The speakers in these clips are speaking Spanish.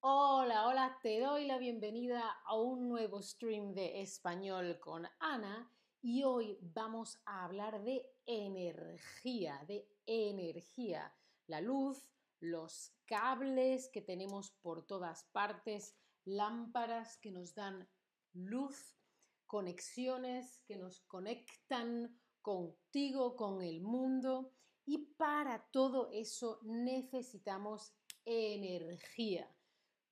Hola, hola, te doy la bienvenida a un nuevo stream de español con Ana y hoy vamos a hablar de energía, de energía, la luz, los cables que tenemos por todas partes, lámparas que nos dan luz, conexiones que nos conectan contigo, con el mundo y para todo eso necesitamos energía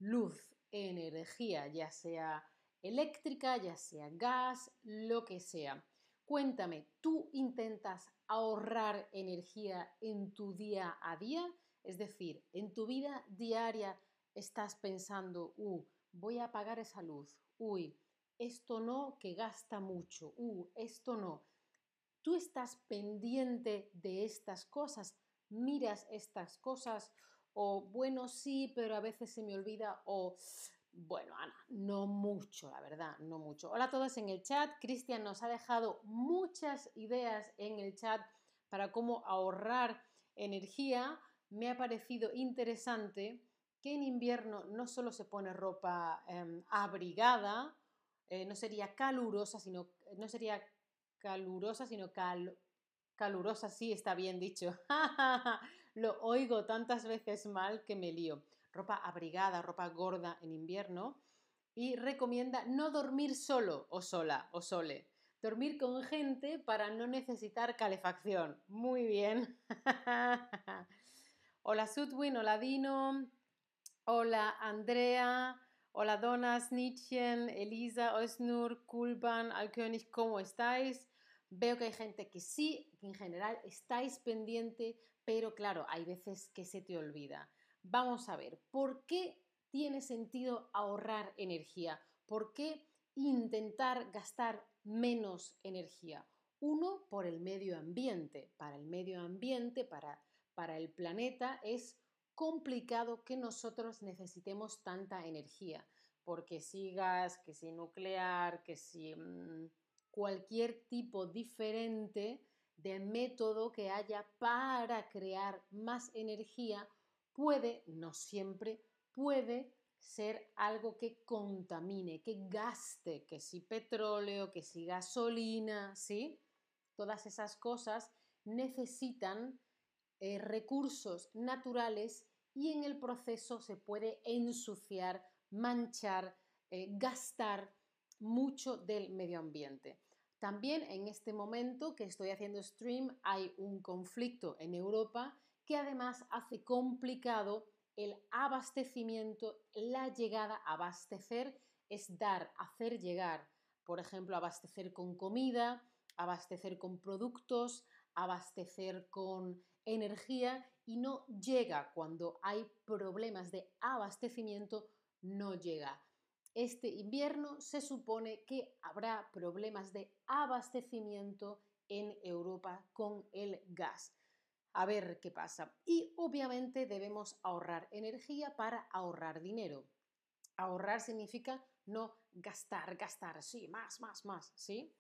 luz, energía, ya sea eléctrica, ya sea gas, lo que sea. Cuéntame, ¿tú intentas ahorrar energía en tu día a día? Es decir, en tu vida diaria estás pensando, uh, voy a apagar esa luz, uy, esto no, que gasta mucho, uh, esto no. Tú estás pendiente de estas cosas, miras estas cosas o bueno, sí, pero a veces se me olvida o bueno, Ana, no mucho, la verdad, no mucho. Hola a todos en el chat. Cristian nos ha dejado muchas ideas en el chat para cómo ahorrar energía. Me ha parecido interesante que en invierno no solo se pone ropa em, abrigada, eh, no sería calurosa, sino no sería calurosa, sino cal, calurosa, sí, está bien dicho. Lo oigo tantas veces mal que me lío. Ropa abrigada, ropa gorda en invierno. Y recomienda no dormir solo o sola o sole. Dormir con gente para no necesitar calefacción. Muy bien. hola Sudwin, hola Dino, hola Andrea, hola Donna, Snitchen, Elisa, Osnur, Kulban, Alkönig, ¿cómo estáis? Veo que hay gente que sí, que en general estáis pendiente pero claro, hay veces que se te olvida. Vamos a ver, ¿por qué tiene sentido ahorrar energía? ¿Por qué intentar gastar menos energía? Uno, por el medio ambiente. Para el medio ambiente, para, para el planeta, es complicado que nosotros necesitemos tanta energía, porque si gas, que si nuclear, que si mm, cualquier tipo diferente de método que haya para crear más energía puede, no siempre, puede ser algo que contamine, que gaste, que si petróleo, que si gasolina, ¿sí? Todas esas cosas necesitan eh, recursos naturales y en el proceso se puede ensuciar, manchar, eh, gastar mucho del medio ambiente. También en este momento que estoy haciendo stream hay un conflicto en Europa que además hace complicado el abastecimiento, la llegada, abastecer es dar, hacer llegar, por ejemplo, abastecer con comida, abastecer con productos, abastecer con energía y no llega cuando hay problemas de abastecimiento, no llega. Este invierno se supone que habrá problemas de abastecimiento en Europa con el gas. A ver qué pasa. Y obviamente debemos ahorrar energía para ahorrar dinero. Ahorrar significa no gastar, gastar, sí, más, más, más, ¿sí?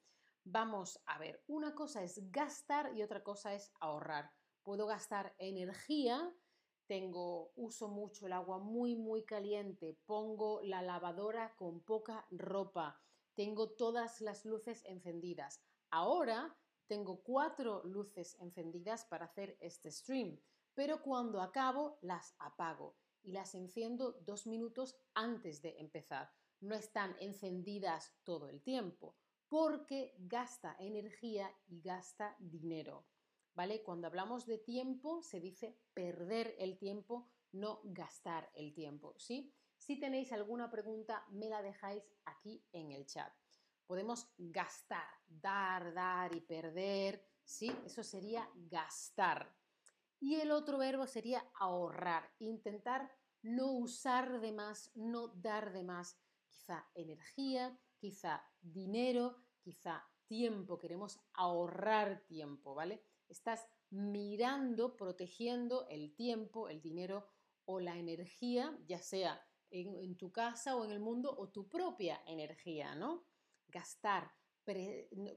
Vamos a ver, una cosa es gastar y otra cosa es ahorrar. Puedo gastar energía tengo, uso mucho el agua muy, muy caliente, pongo la lavadora con poca ropa, tengo todas las luces encendidas. Ahora tengo cuatro luces encendidas para hacer este stream, pero cuando acabo las apago y las enciendo dos minutos antes de empezar. No están encendidas todo el tiempo porque gasta energía y gasta dinero. ¿Vale? Cuando hablamos de tiempo se dice perder el tiempo, no gastar el tiempo. Si tenéis alguna pregunta, me la dejáis aquí en el chat. Podemos gastar, dar, dar y perder, ¿sí? Eso sería gastar. Y el otro verbo sería ahorrar, intentar no usar de más, no dar de más, quizá energía, quizá dinero, quizá tiempo, queremos ahorrar tiempo, ¿vale? Estás mirando, protegiendo el tiempo, el dinero o la energía, ya sea en, tu casa o en el mundo o tu propia energía, ¿no? Gastar.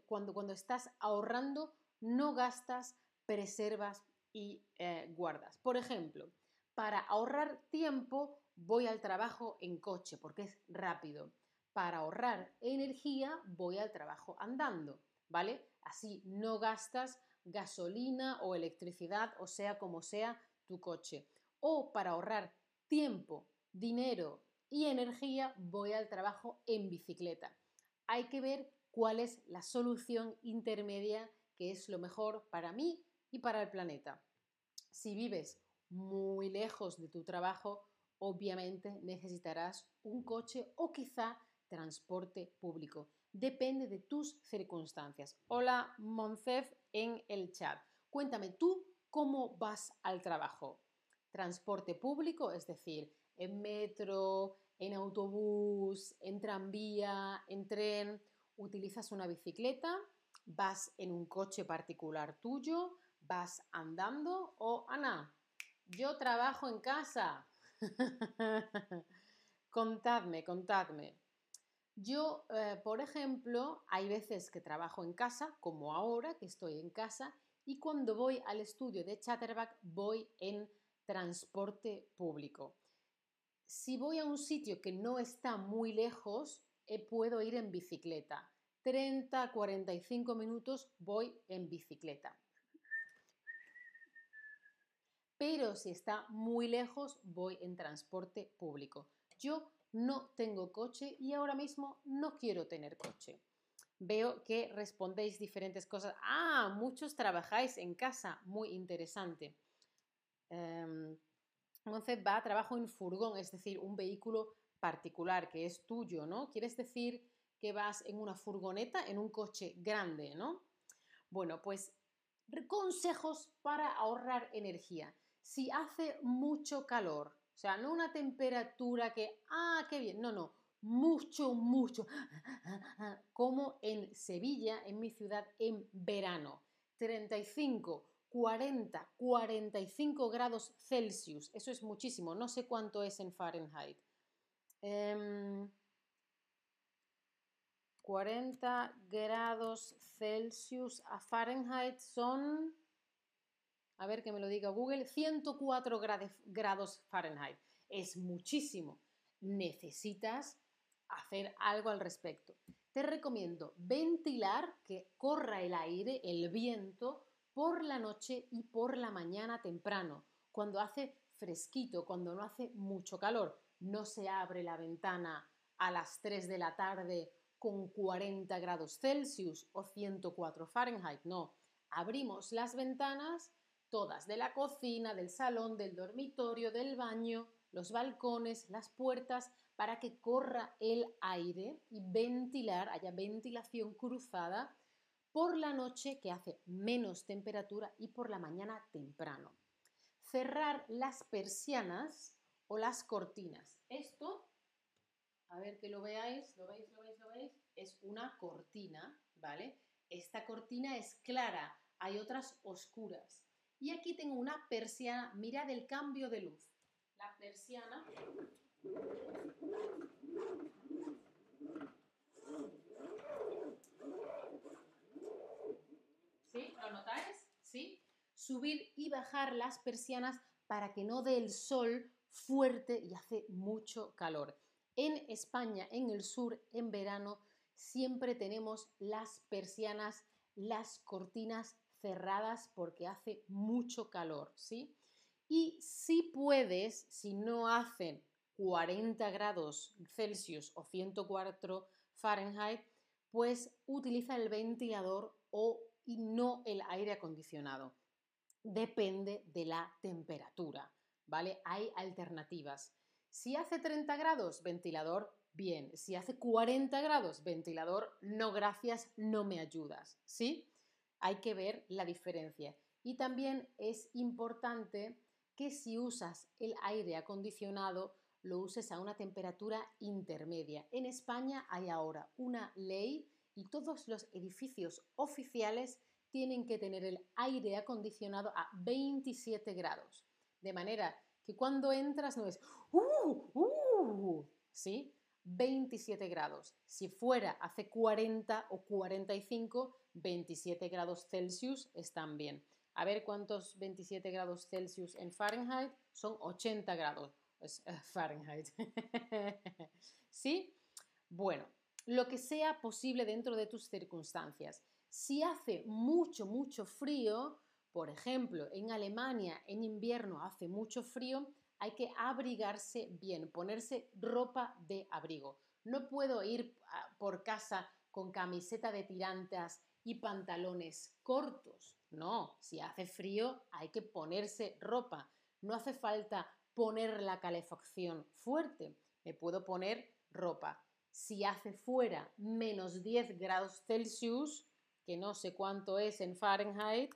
cuando, cuando estás ahorrando, no gastas, preservas y eh, guardas. Por ejemplo, para ahorrar tiempo, voy al trabajo en coche porque es rápido. Para ahorrar energía, voy al trabajo andando, ¿vale? Así no gastas gasolina o electricidad, o sea como sea tu coche. O para ahorrar tiempo, dinero y energía, voy al trabajo en bicicleta. Hay que ver cuál es la solución intermedia que es lo mejor para mí y para el planeta. Si vives muy lejos de tu trabajo, obviamente necesitarás un coche o quizá transporte público. Depende de tus circunstancias. Hola, Moncef en el chat. Cuéntame tú cómo vas al trabajo. Transporte público, es decir, en metro, en autobús, en tranvía, en tren, utilizas una bicicleta, vas en un coche particular tuyo, vas andando o Ana, yo trabajo en casa. contadme, contadme. Yo, eh, por ejemplo, hay veces que trabajo en casa, como ahora que estoy en casa, y cuando voy al estudio de Chatterback voy en transporte público. Si voy a un sitio que no está muy lejos, eh, puedo ir en bicicleta. 30, 45 minutos voy en bicicleta. Pero si está muy lejos, voy en transporte público. Yo no tengo coche y ahora mismo no quiero tener coche. Veo que respondéis diferentes cosas. Ah, muchos trabajáis en casa. Muy interesante. Eh, va a trabajo en furgón, es decir, un vehículo particular que es tuyo, ¿no? ¿Quieres decir que vas en una furgoneta, en un coche grande, ¿no? Bueno, pues consejos para ahorrar energía. Si hace mucho calor, o sea, no una temperatura que, ah, qué bien, no, no, mucho, mucho, como en Sevilla, en mi ciudad, en verano, 35, 40, 45 grados Celsius, eso es muchísimo, no sé cuánto es en Fahrenheit. 40 em, grados Celsius a Fahrenheit son a ver que me lo diga Google, 104 grados Fahrenheit. Es muchísimo. Necesitas hacer algo al respecto. Te recomiendo ventilar, que corra el aire, el viento, por la noche y por la mañana temprano, cuando hace fresquito, cuando no hace mucho calor. No se abre la ventana a las 3 de la tarde con 40 grados Celsius o 104 Fahrenheit, no. Abrimos las ventanas todas, de la cocina, del salón, del dormitorio, del baño, los balcones, las puertas, para que corra el aire y ventilar, haya ventilación cruzada por la noche que hace menos temperatura y por la mañana temprano. Cerrar las persianas o las cortinas. Esto, a ver que lo veáis, lo veis, lo veis, lo veis, es una cortina, ¿vale? Esta cortina es clara, hay otras oscuras. Y aquí tengo una persiana, mirad el cambio de luz. La persiana... ¿Sí? ¿Lo notáis? ¿Sí? Subir y bajar las persianas para que no dé el sol fuerte y hace mucho calor. En España, en el sur, en verano, siempre tenemos las persianas, las cortinas cerradas porque hace mucho calor, ¿sí? Y si puedes, si no hacen 40 grados Celsius o 104 Fahrenheit, pues utiliza el ventilador o y no el aire acondicionado. Depende de la temperatura, ¿vale? Hay alternativas. Si hace 30 grados, ventilador, bien. Si hace 40 grados, ventilador, no gracias, no me ayudas, ¿sí? Hay que ver la diferencia. Y también es importante que si usas el aire acondicionado, lo uses a una temperatura intermedia. En España hay ahora una ley y todos los edificios oficiales tienen que tener el aire acondicionado a 27 grados. De manera que cuando entras no es, ¡uh! ¡uh! ¿sí? 27 grados. Si fuera hace 40 o 45, 27 grados Celsius están bien. A ver cuántos 27 grados Celsius en Fahrenheit son 80 grados. Eh, Fahrenheit. ¿Sí? Bueno, lo que sea posible dentro de tus circunstancias. Si hace mucho, mucho frío, por ejemplo, en Alemania en invierno hace mucho frío, hay que abrigarse bien, ponerse ropa de abrigo. No puedo ir ah, por casa con camiseta de tirantas y pantalones cortos. No, si hace frío hay que ponerse ropa. No hace falta poner la calefacción fuerte. Me puedo poner ropa. Si hace fuera menos 10 grados Celsius, que no sé cuánto es en Fahrenheit,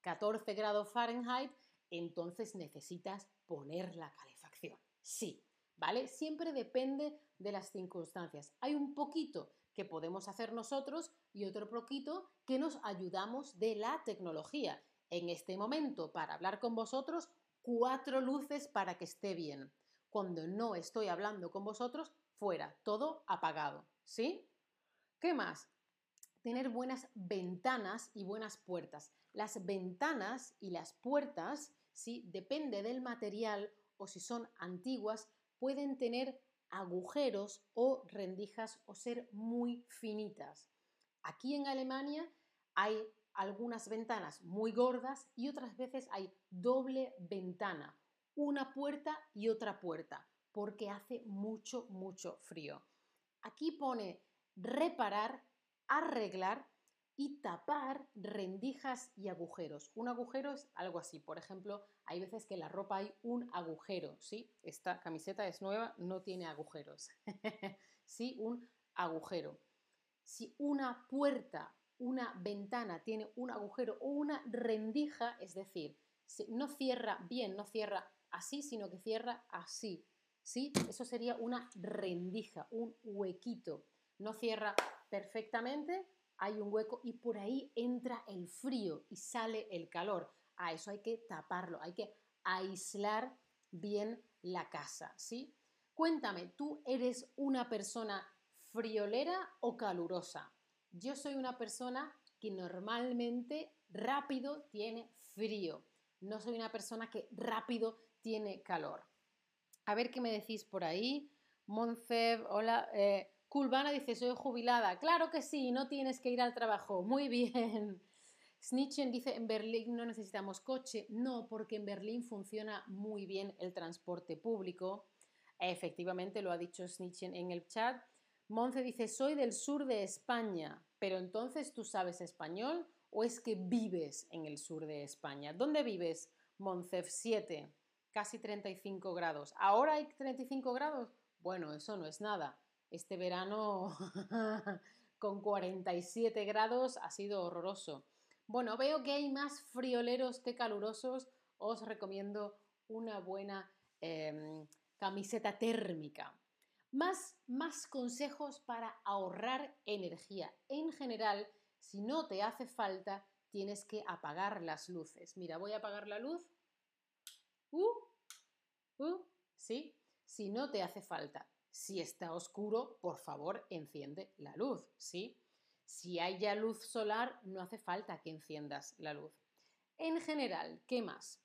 14 grados Fahrenheit, entonces necesitas poner la calefacción. Sí, ¿vale? Siempre depende de las circunstancias. Hay un poquito que podemos hacer nosotros y otro poquito que nos ayudamos de la tecnología. En este momento, para hablar con vosotros, cuatro luces para que esté bien. Cuando no estoy hablando con vosotros, fuera, todo apagado. ¿Sí? ¿Qué más? Tener buenas ventanas y buenas puertas. Las ventanas y las puertas, ¿sí? depende del material o si son antiguas, pueden tener agujeros o rendijas o ser muy finitas. Aquí en Alemania hay algunas ventanas muy gordas y otras veces hay doble ventana, una puerta y otra puerta, porque hace mucho, mucho frío. Aquí pone reparar, arreglar y tapar rendijas y agujeros. Un agujero es algo así. Por ejemplo, hay veces que en la ropa hay un agujero, ¿sí? Esta camiseta es nueva, no tiene agujeros. sí, un agujero. Si una puerta, una ventana tiene un agujero o una rendija, es decir, no cierra bien, no cierra así, sino que cierra así, ¿sí? Eso sería una rendija, un huequito. No cierra perfectamente, hay un hueco y por ahí entra el frío y sale el calor. A eso hay que taparlo, hay que aislar bien la casa, ¿sí? Cuéntame, ¿tú eres una persona friolera o calurosa? Yo soy una persona que normalmente rápido tiene frío. No soy una persona que rápido tiene calor. A ver qué me decís por ahí. Moncev, hola. Eh, Kulvana dice, soy jubilada. Claro que sí, no tienes que ir al trabajo. Muy bien. Snitchen dice, en Berlín no necesitamos coche. No, porque en Berlín funciona muy bien el transporte público. Efectivamente, lo ha dicho Snitchen en el chat. Monce dice, soy del sur de España, pero entonces tú sabes español o es que vives en el sur de España. ¿Dónde vives? Moncef 7, casi 35 grados. ¿Ahora hay 35 grados? Bueno, eso no es nada este verano con 47 grados ha sido horroroso. Bueno, veo que hay más frioleros que calurosos. Os recomiendo una buena em, camiseta térmica. Más, más consejos para ahorrar energía. En general, si no te hace falta, tienes que apagar las luces. Mira, voy a apagar la luz. Uh, uh, sí, si no te hace falta. Si está oscuro, por favor, enciende la luz, ¿sí? Si hay ya luz solar, no hace falta que enciendas la luz. En general, ¿qué más?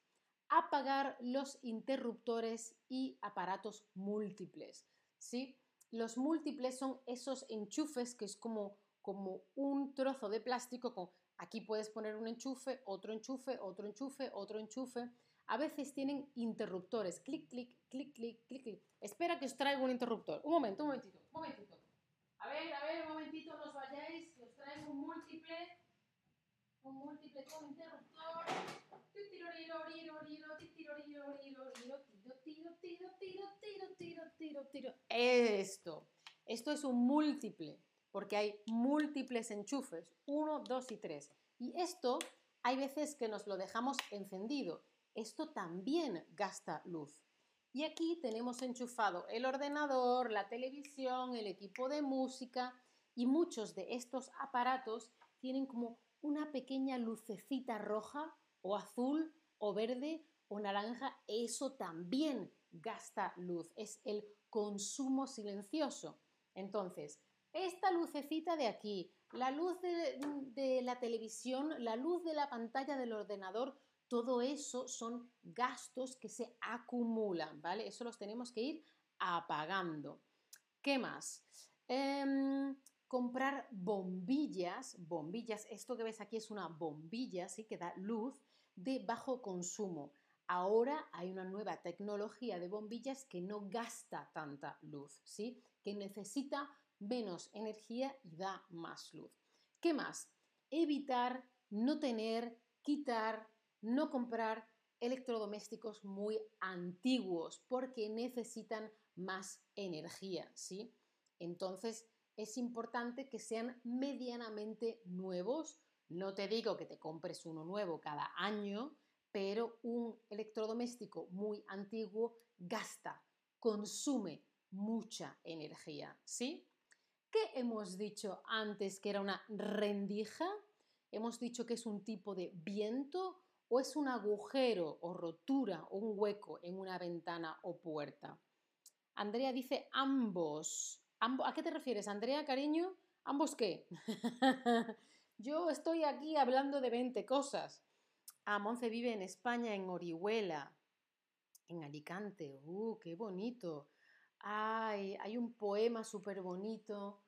Apagar los interruptores y aparatos múltiples, ¿sí? Los múltiples son esos enchufes que es como, como un trozo de plástico con aquí puedes poner un enchufe, otro enchufe, otro enchufe, otro enchufe a veces tienen interruptores. Clic, clic, clic, clic, clic, clic. Espera que os traigo un interruptor. Un momento, un momentito, un momentito. A ver, a ver, un momentito, no os vayáis, os traigo un múltiple. Un múltiple con interruptor. Esto. Esto es un múltiple, porque hay múltiples enchufes, uno, dos y tres. Y esto hay veces que nos lo dejamos encendido esto también gasta luz. Y aquí tenemos enchufado el ordenador, la televisión, el equipo de música y muchos de estos aparatos tienen como una pequeña lucecita roja o azul o verde o naranja. Eso también gasta luz. Es el consumo silencioso. Entonces, esta lucecita de aquí, la luz de, la televisión, la luz de la pantalla del ordenador, todo eso son gastos que se acumulan, ¿vale? Eso los tenemos que ir apagando. ¿Qué más? Em, comprar bombillas, bombillas, esto que ves aquí es una bombilla, ¿sí? Que da luz de bajo consumo. Ahora hay una nueva tecnología de bombillas que no gasta tanta luz, ¿sí? Que necesita menos energía y da más luz. ¿Qué más? Evitar no tener, quitar, no comprar electrodomésticos muy antiguos porque necesitan más energía, ¿sí? Entonces es importante que sean medianamente nuevos. No te digo que te compres uno nuevo cada año, pero un electrodoméstico muy antiguo gasta, consume mucha energía, ¿sí? ¿Qué hemos dicho antes que era una rendija? Hemos dicho que es un tipo de viento o es un agujero o rotura o un hueco en una ventana o puerta. Andrea dice ambos. ¿A qué te refieres, Andrea, cariño? ¿Ambos qué? Yo estoy aquí hablando de 20 cosas. Ah, Monce vive en España, en Orihuela, en Alicante. ¡Uh, qué bonito! Ay, hay un poema súper bonito.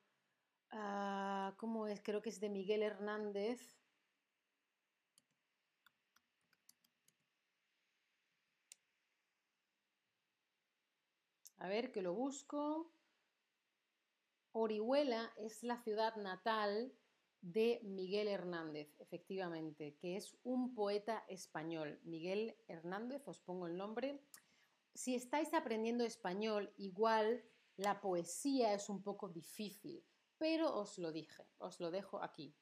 Ah, ¿Cómo es? Creo que es de Miguel Hernández. A ver, que lo busco. Orihuela es la ciudad natal de Miguel Hernández, efectivamente, que es un poeta español. Miguel Hernández, os pongo el nombre. Si estáis aprendiendo español, igual la poesía es un poco difícil, pero os lo dije, os lo dejo aquí.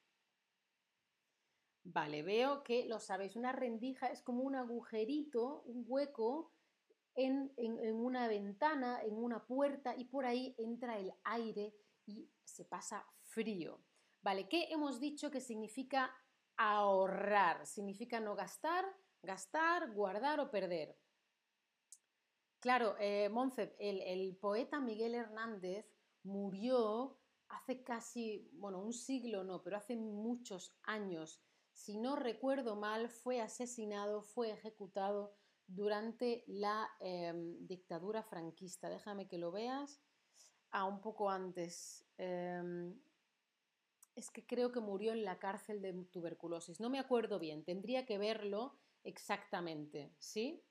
Vale, veo que lo sabéis, una rendija es como un agujerito, un hueco en, una ventana, en una puerta y por ahí entra el aire y se pasa frío. ¿Vale? ¿Qué hemos dicho que significa ahorrar? Significa no gastar, gastar, guardar o perder. Claro, eh, el, el, poeta Miguel Hernández murió hace casi, bueno, un siglo no, pero hace muchos años. Si no recuerdo mal, fue asesinado, fue ejecutado durante la em, dictadura franquista. Déjame que lo veas. Ah, un poco antes. Em, es que creo que murió en la cárcel de tuberculosis. No me acuerdo bien, tendría que verlo exactamente, ¿sí?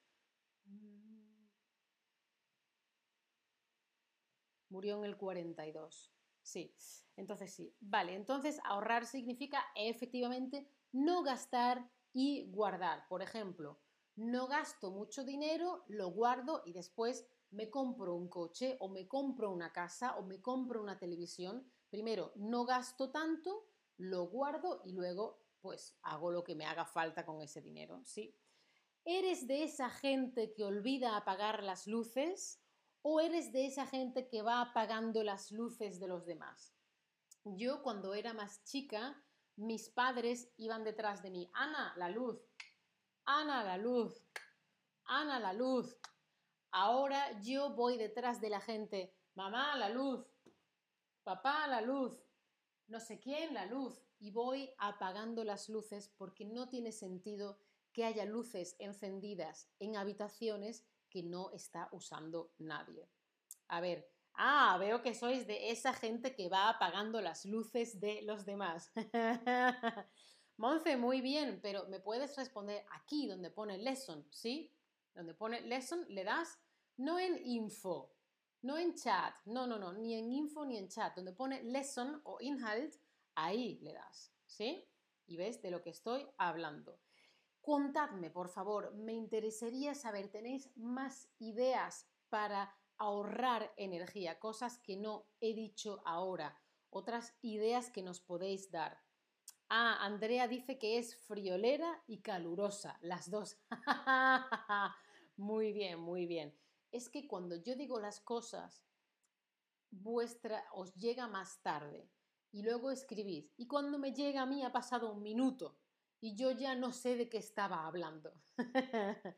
Murió en el 42. Sí, entonces sí. Vale, entonces ahorrar significa efectivamente no gastar y guardar. Por ejemplo, no gasto mucho dinero, lo guardo y después me compro un coche o me compro una casa o me compro una televisión. Primero, no gasto tanto, lo guardo y luego pues hago lo que me haga falta con ese dinero, ¿sí? ¿Eres de esa gente que olvida apagar las luces o eres de esa gente que va apagando las luces de los demás? Yo cuando era más chica, mis padres iban detrás de mí, Ana, la luz, Ana la luz, Ana la luz. Ahora yo voy detrás de la gente, mamá la luz, papá la luz, no sé quién la luz, y voy apagando las luces porque no tiene sentido que haya luces encendidas en habitaciones que no está usando nadie. A ver, ah, veo que sois de esa gente que va apagando las luces de los demás. Monce, muy bien, pero me puedes responder aquí donde pone lesson, ¿sí? Donde pone lesson, le das no en info, no en chat, no, no, no, ni en info ni en chat. Donde pone lesson o inhalt, ahí le das, ¿sí? Y ves de lo que estoy hablando. Contadme, por favor, me interesaría saber, ¿tenéis más ideas para ahorrar energía? Cosas que no he dicho ahora, otras ideas que nos podéis dar. Ah, Andrea dice que es friolera y calurosa, las dos. muy bien, muy bien. Es que cuando yo digo las cosas, vuestra os llega más tarde y luego escribís. Y cuando me llega a mí ha pasado un minuto y yo ya no sé de qué estaba hablando.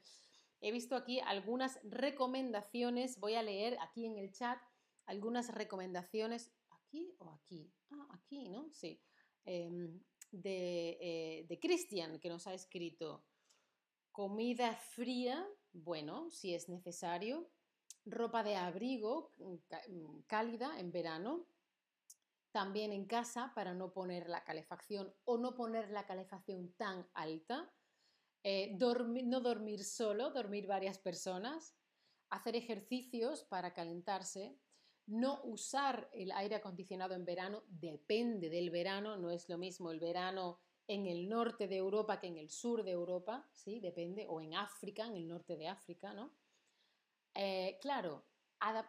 He visto aquí algunas recomendaciones, voy a leer aquí en el chat algunas recomendaciones, aquí o aquí, ah, aquí, ¿no? Sí, em, de, eh, de Cristian que nos ha escrito comida fría, bueno, si es necesario, ropa de abrigo mm, mm, cálida en verano, también en casa para no poner la calefacción o no poner la calefacción tan alta, eh, no dormir solo, dormir varias personas, hacer ejercicios para calentarse, no usar el aire acondicionado en verano, depende del verano, no es lo mismo el verano en el norte de Europa que en el sur de Europa, ¿sí? Depende, o en África, en el norte de África, ¿no? Eh, claro,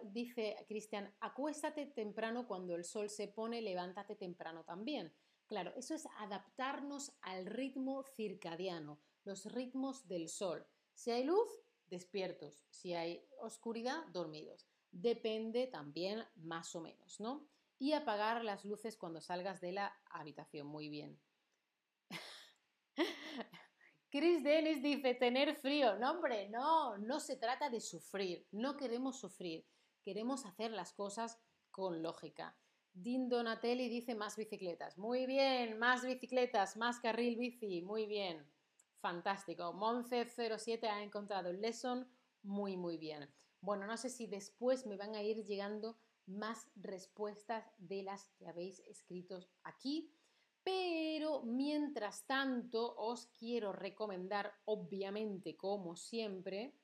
dice Cristian, acuéstate temprano cuando el sol se pone, levántate temprano también. Claro, eso es adaptarnos al ritmo circadiano, los ritmos del sol. Si hay luz, despiertos. Si hay oscuridad, dormidos. Depende también más o menos, ¿no? Y apagar las luces cuando salgas de la habitación. Muy bien. Chris Dennis dice tener frío. No, hombre, no, no se trata de sufrir. No queremos sufrir. Queremos hacer las cosas con lógica. Din Donatelli dice más bicicletas. Muy bien, más bicicletas, más carril bici. Muy bien. Fantástico. Monce07 ha encontrado el lesson. Muy, muy bien. Bueno, no sé si después me van a ir llegando más respuestas de las que habéis escrito aquí pero mientras tanto os quiero recomendar, obviamente, como siempre,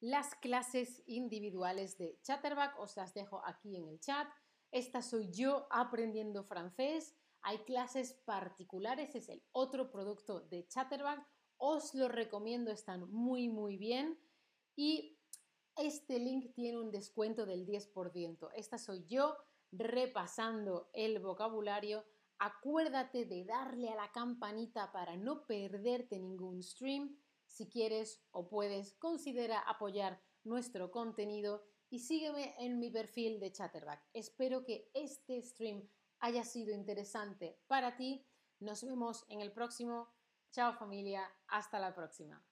las clases individuales de Chatterback. Os las dejo aquí en el chat. Esta soy yo aprendiendo francés. Hay clases particulares, es el otro producto de Chatterback. Os lo recomiendo, están muy, muy bien. Y este link tiene un descuento del 10%. Esta soy yo repasando el vocabulario Acuérdate de darle a la campanita para no perderte ningún stream. Si quieres o puedes, considera apoyar nuestro contenido y sígueme en mi perfil de Chatterback. Espero que este stream haya sido interesante para ti. Nos vemos en el próximo. Chao familia, hasta la próxima.